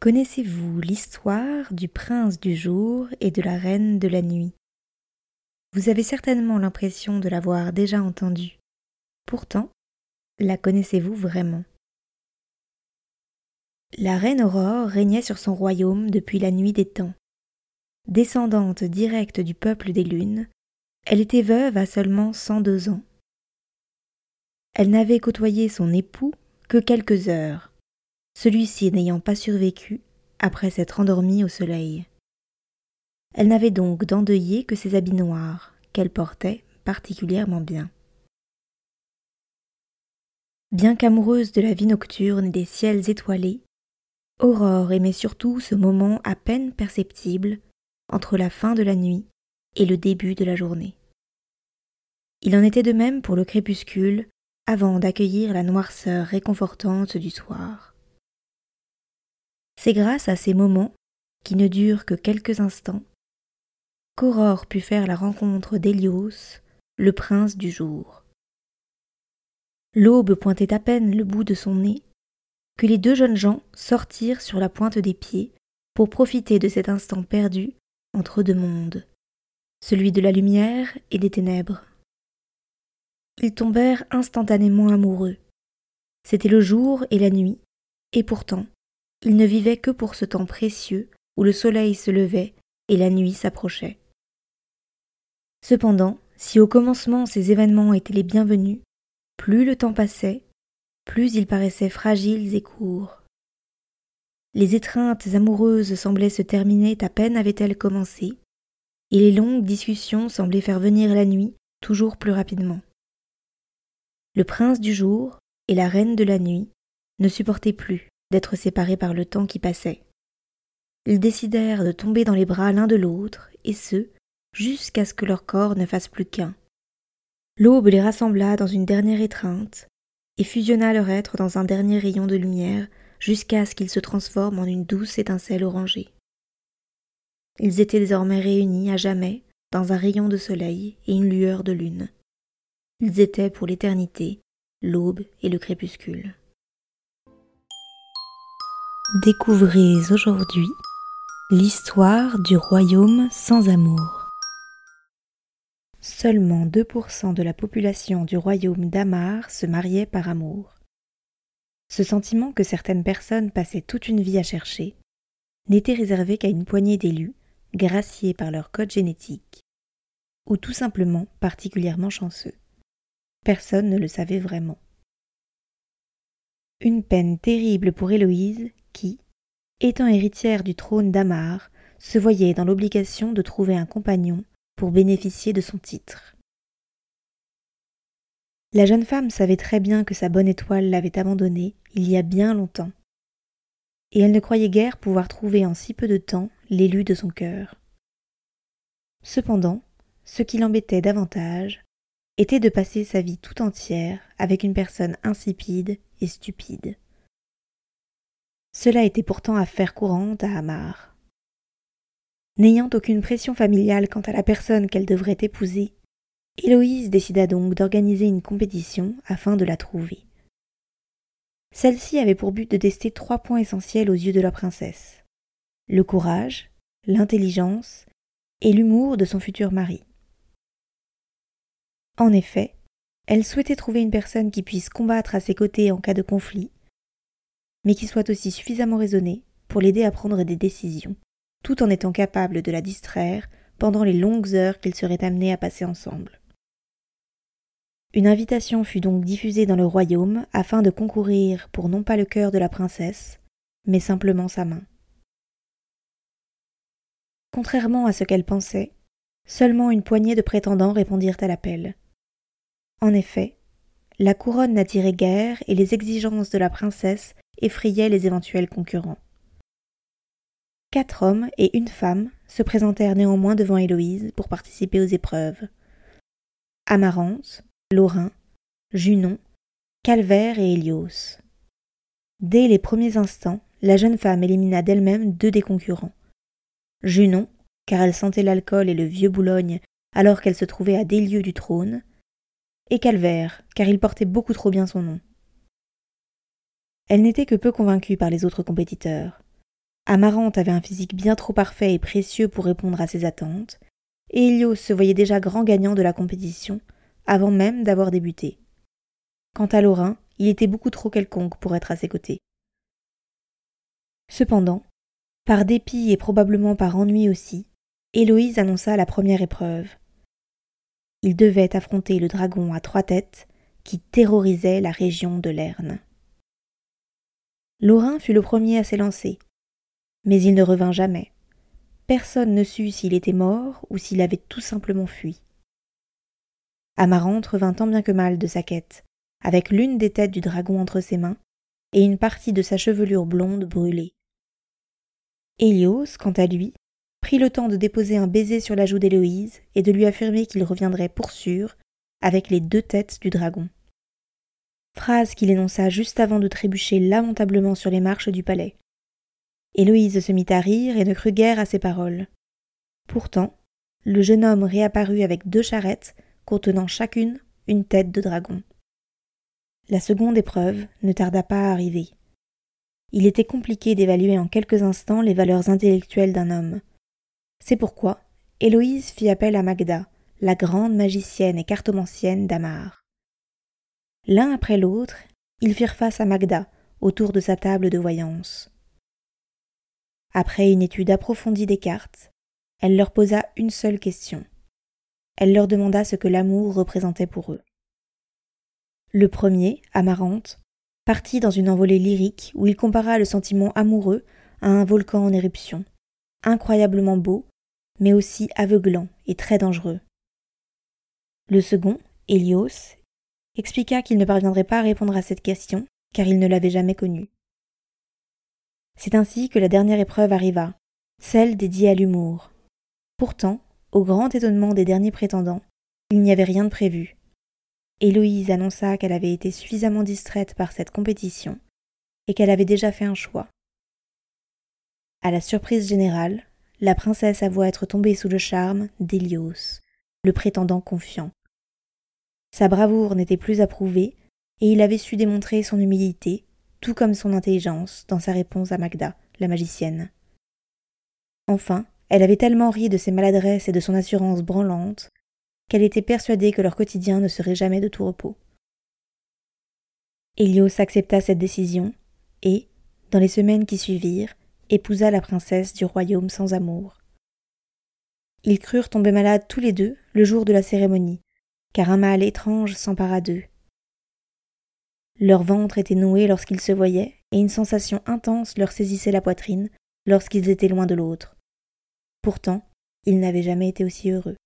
Connaissez-vous l'histoire du prince du jour et de la reine de la nuit? Vous avez certainement l'impression de l'avoir déjà entendue. Pourtant, la connaissez-vous vraiment? La reine Aurore régnait sur son royaume depuis la nuit des temps. Descendante directe du peuple des lunes, elle était veuve à seulement cent deux ans. Elle n'avait côtoyé son époux que quelques heures celui-ci n'ayant pas survécu après s'être endormi au soleil. Elle n'avait donc d'endeuillé que ses habits noirs, qu'elle portait particulièrement bien. Bien qu'amoureuse de la vie nocturne et des ciels étoilés, Aurore aimait surtout ce moment à peine perceptible entre la fin de la nuit et le début de la journée. Il en était de même pour le crépuscule avant d'accueillir la noirceur réconfortante du soir. C'est grâce à ces moments, qui ne durent que quelques instants, qu'Aurore put faire la rencontre d'Hélios, le prince du jour. L'aube pointait à peine le bout de son nez, que les deux jeunes gens sortirent sur la pointe des pieds pour profiter de cet instant perdu entre deux mondes, celui de la lumière et des ténèbres. Ils tombèrent instantanément amoureux. C'était le jour et la nuit, et pourtant il ne vivait que pour ce temps précieux où le soleil se levait et la nuit s'approchait. Cependant, si au commencement ces événements étaient les bienvenus, plus le temps passait, plus ils paraissaient fragiles et courts. Les étreintes amoureuses semblaient se terminer à peine avaient-elles commencé, et les longues discussions semblaient faire venir la nuit toujours plus rapidement. Le prince du jour et la reine de la nuit ne supportaient plus d'être séparés par le temps qui passait. Ils décidèrent de tomber dans les bras l'un de l'autre, et ce, jusqu'à ce que leur corps ne fasse plus qu'un. L'aube les rassembla dans une dernière étreinte, et fusionna leur être dans un dernier rayon de lumière, jusqu'à ce qu'ils se transforment en une douce étincelle orangée. Ils étaient désormais réunis à jamais dans un rayon de soleil et une lueur de lune. Ils étaient pour l'éternité l'aube et le crépuscule. Découvrez aujourd'hui l'histoire du royaume sans amour. Seulement 2% de la population du royaume d'Amar se mariait par amour. Ce sentiment que certaines personnes passaient toute une vie à chercher n'était réservé qu'à une poignée d'élus, graciés par leur code génétique, ou tout simplement particulièrement chanceux. Personne ne le savait vraiment. Une peine terrible pour Héloïse qui, étant héritière du trône d'Amar, se voyait dans l'obligation de trouver un compagnon pour bénéficier de son titre. La jeune femme savait très bien que sa bonne étoile l'avait abandonnée il y a bien longtemps, et elle ne croyait guère pouvoir trouver en si peu de temps l'élu de son cœur. Cependant, ce qui l'embêtait davantage était de passer sa vie tout entière avec une personne insipide et stupide. Cela était pourtant affaire courante à Hamar. N'ayant aucune pression familiale quant à la personne qu'elle devrait épouser, Héloïse décida donc d'organiser une compétition afin de la trouver. Celle-ci avait pour but de tester trois points essentiels aux yeux de la princesse le courage, l'intelligence et l'humour de son futur mari. En effet, elle souhaitait trouver une personne qui puisse combattre à ses côtés en cas de conflit, mais qui soit aussi suffisamment raisonné pour l'aider à prendre des décisions, tout en étant capable de la distraire pendant les longues heures qu'ils seraient amenés à passer ensemble. Une invitation fut donc diffusée dans le royaume afin de concourir pour non pas le cœur de la princesse, mais simplement sa main. Contrairement à ce qu'elle pensait, seulement une poignée de prétendants répondirent à l'appel. En effet, la couronne n'attirait guère et les exigences de la princesse effrayait les éventuels concurrents. Quatre hommes et une femme se présentèrent néanmoins devant Héloïse pour participer aux épreuves. Amarante, Laurin, Junon, Calvaire et Hélios. Dès les premiers instants, la jeune femme élimina d'elle-même deux des concurrents. Junon, car elle sentait l'alcool et le vieux Boulogne alors qu'elle se trouvait à des lieues du trône, et Calvaire, car il portait beaucoup trop bien son nom. Elle n'était que peu convaincue par les autres compétiteurs. Amarante avait un physique bien trop parfait et précieux pour répondre à ses attentes, et se voyait déjà grand gagnant de la compétition, avant même d'avoir débuté. Quant à Laurin, il était beaucoup trop quelconque pour être à ses côtés. Cependant, par dépit et probablement par ennui aussi, Héloïse annonça la première épreuve. Il devait affronter le dragon à trois têtes qui terrorisait la région de Lerne. Laurin fut le premier à s'élancer, mais il ne revint jamais. Personne ne sut s'il était mort ou s'il avait tout simplement fui. Amarante revint tant bien que mal de sa quête, avec l'une des têtes du dragon entre ses mains et une partie de sa chevelure blonde brûlée. Hélios, quant à lui, prit le temps de déposer un baiser sur la joue d'Héloïse et de lui affirmer qu'il reviendrait pour sûr avec les deux têtes du dragon. Phrase qu'il énonça juste avant de trébucher lamentablement sur les marches du palais. Héloïse se mit à rire et ne crut guère à ses paroles. Pourtant, le jeune homme réapparut avec deux charrettes contenant chacune une tête de dragon. La seconde épreuve ne tarda pas à arriver. Il était compliqué d'évaluer en quelques instants les valeurs intellectuelles d'un homme. C'est pourquoi Héloïse fit appel à Magda, la grande magicienne et cartomancienne d'Amar. L'un après l'autre, ils firent face à Magda autour de sa table de voyance. Après une étude approfondie des cartes, elle leur posa une seule question. Elle leur demanda ce que l'amour représentait pour eux. Le premier, Amarante, partit dans une envolée lyrique où il compara le sentiment amoureux à un volcan en éruption, incroyablement beau, mais aussi aveuglant et très dangereux. Le second, Hélios, expliqua qu'il ne parviendrait pas à répondre à cette question, car il ne l'avait jamais connue. C'est ainsi que la dernière épreuve arriva, celle dédiée à l'humour. Pourtant, au grand étonnement des derniers prétendants, il n'y avait rien de prévu, Héloïse annonça qu'elle avait été suffisamment distraite par cette compétition et qu'elle avait déjà fait un choix. À la surprise générale, la princesse avoua être tombée sous le charme d'Hélios, le prétendant confiant. Sa bravoure n'était plus approuvée, et il avait su démontrer son humilité, tout comme son intelligence, dans sa réponse à Magda, la magicienne. Enfin, elle avait tellement ri de ses maladresses et de son assurance branlante qu'elle était persuadée que leur quotidien ne serait jamais de tout repos. Hélios accepta cette décision et, dans les semaines qui suivirent, épousa la princesse du royaume sans amour. Ils crurent tomber malades tous les deux le jour de la cérémonie, car un mal étrange s'empara d'eux. Leur ventre était noué lorsqu'ils se voyaient, et une sensation intense leur saisissait la poitrine lorsqu'ils étaient loin de l'autre. Pourtant, ils n'avaient jamais été aussi heureux.